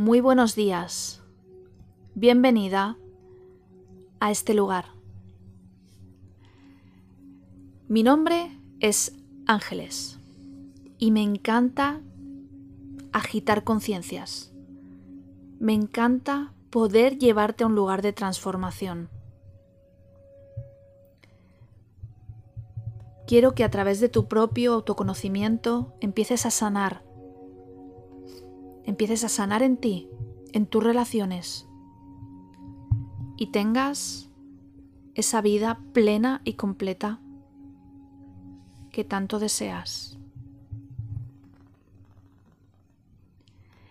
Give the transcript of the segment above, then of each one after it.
Muy buenos días. Bienvenida a este lugar. Mi nombre es Ángeles y me encanta agitar conciencias. Me encanta poder llevarte a un lugar de transformación. Quiero que a través de tu propio autoconocimiento empieces a sanar empieces a sanar en ti, en tus relaciones y tengas esa vida plena y completa que tanto deseas.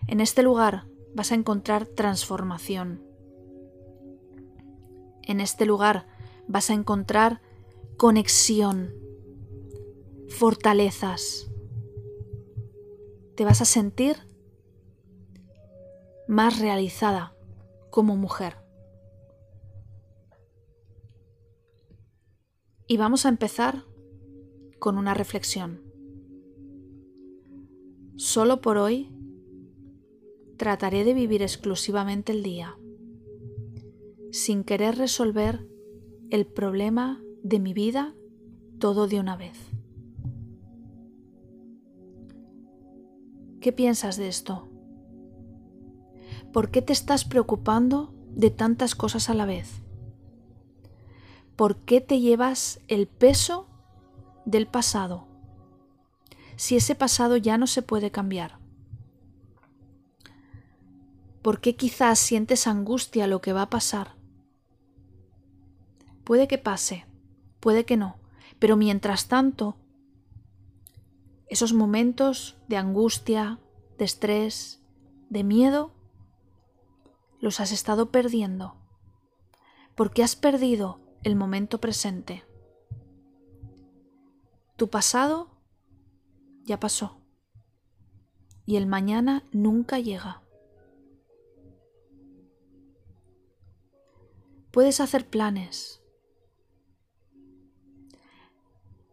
En este lugar vas a encontrar transformación. En este lugar vas a encontrar conexión, fortalezas. Te vas a sentir más realizada como mujer. Y vamos a empezar con una reflexión. Solo por hoy trataré de vivir exclusivamente el día, sin querer resolver el problema de mi vida todo de una vez. ¿Qué piensas de esto? ¿Por qué te estás preocupando de tantas cosas a la vez? ¿Por qué te llevas el peso del pasado si ese pasado ya no se puede cambiar? ¿Por qué quizás sientes angustia lo que va a pasar? Puede que pase, puede que no, pero mientras tanto, esos momentos de angustia, de estrés, de miedo, los has estado perdiendo, porque has perdido el momento presente. Tu pasado ya pasó y el mañana nunca llega. Puedes hacer planes,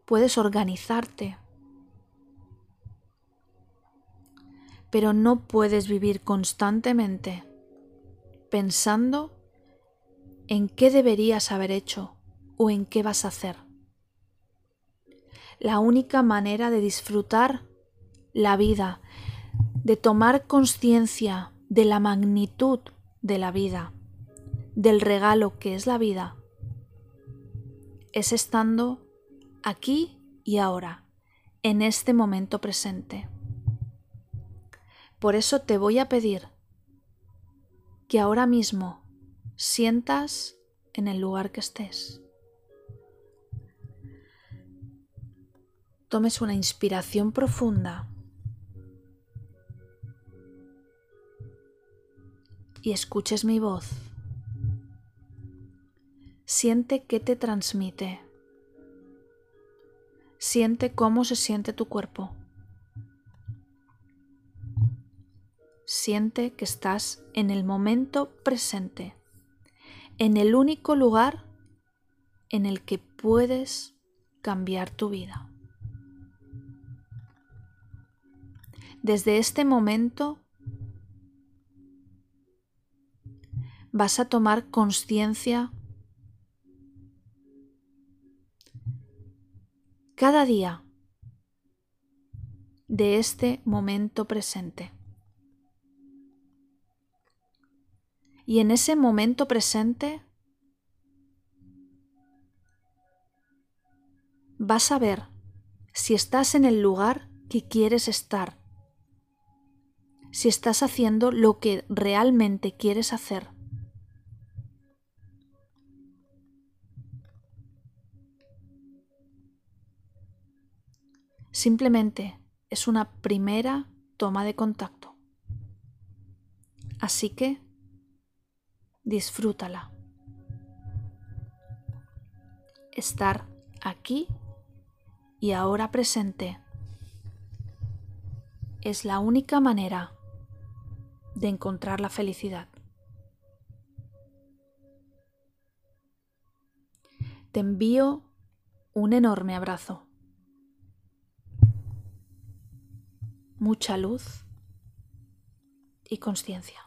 puedes organizarte, pero no puedes vivir constantemente pensando en qué deberías haber hecho o en qué vas a hacer. La única manera de disfrutar la vida, de tomar conciencia de la magnitud de la vida, del regalo que es la vida, es estando aquí y ahora, en este momento presente. Por eso te voy a pedir que ahora mismo sientas en el lugar que estés. Tomes una inspiración profunda y escuches mi voz. Siente qué te transmite. Siente cómo se siente tu cuerpo. Siente que estás en el momento presente, en el único lugar en el que puedes cambiar tu vida. Desde este momento vas a tomar conciencia cada día de este momento presente. Y en ese momento presente vas a ver si estás en el lugar que quieres estar, si estás haciendo lo que realmente quieres hacer. Simplemente es una primera toma de contacto. Así que disfrútala. Estar aquí y ahora presente es la única manera de encontrar la felicidad. Te envío un enorme abrazo. Mucha luz y conciencia.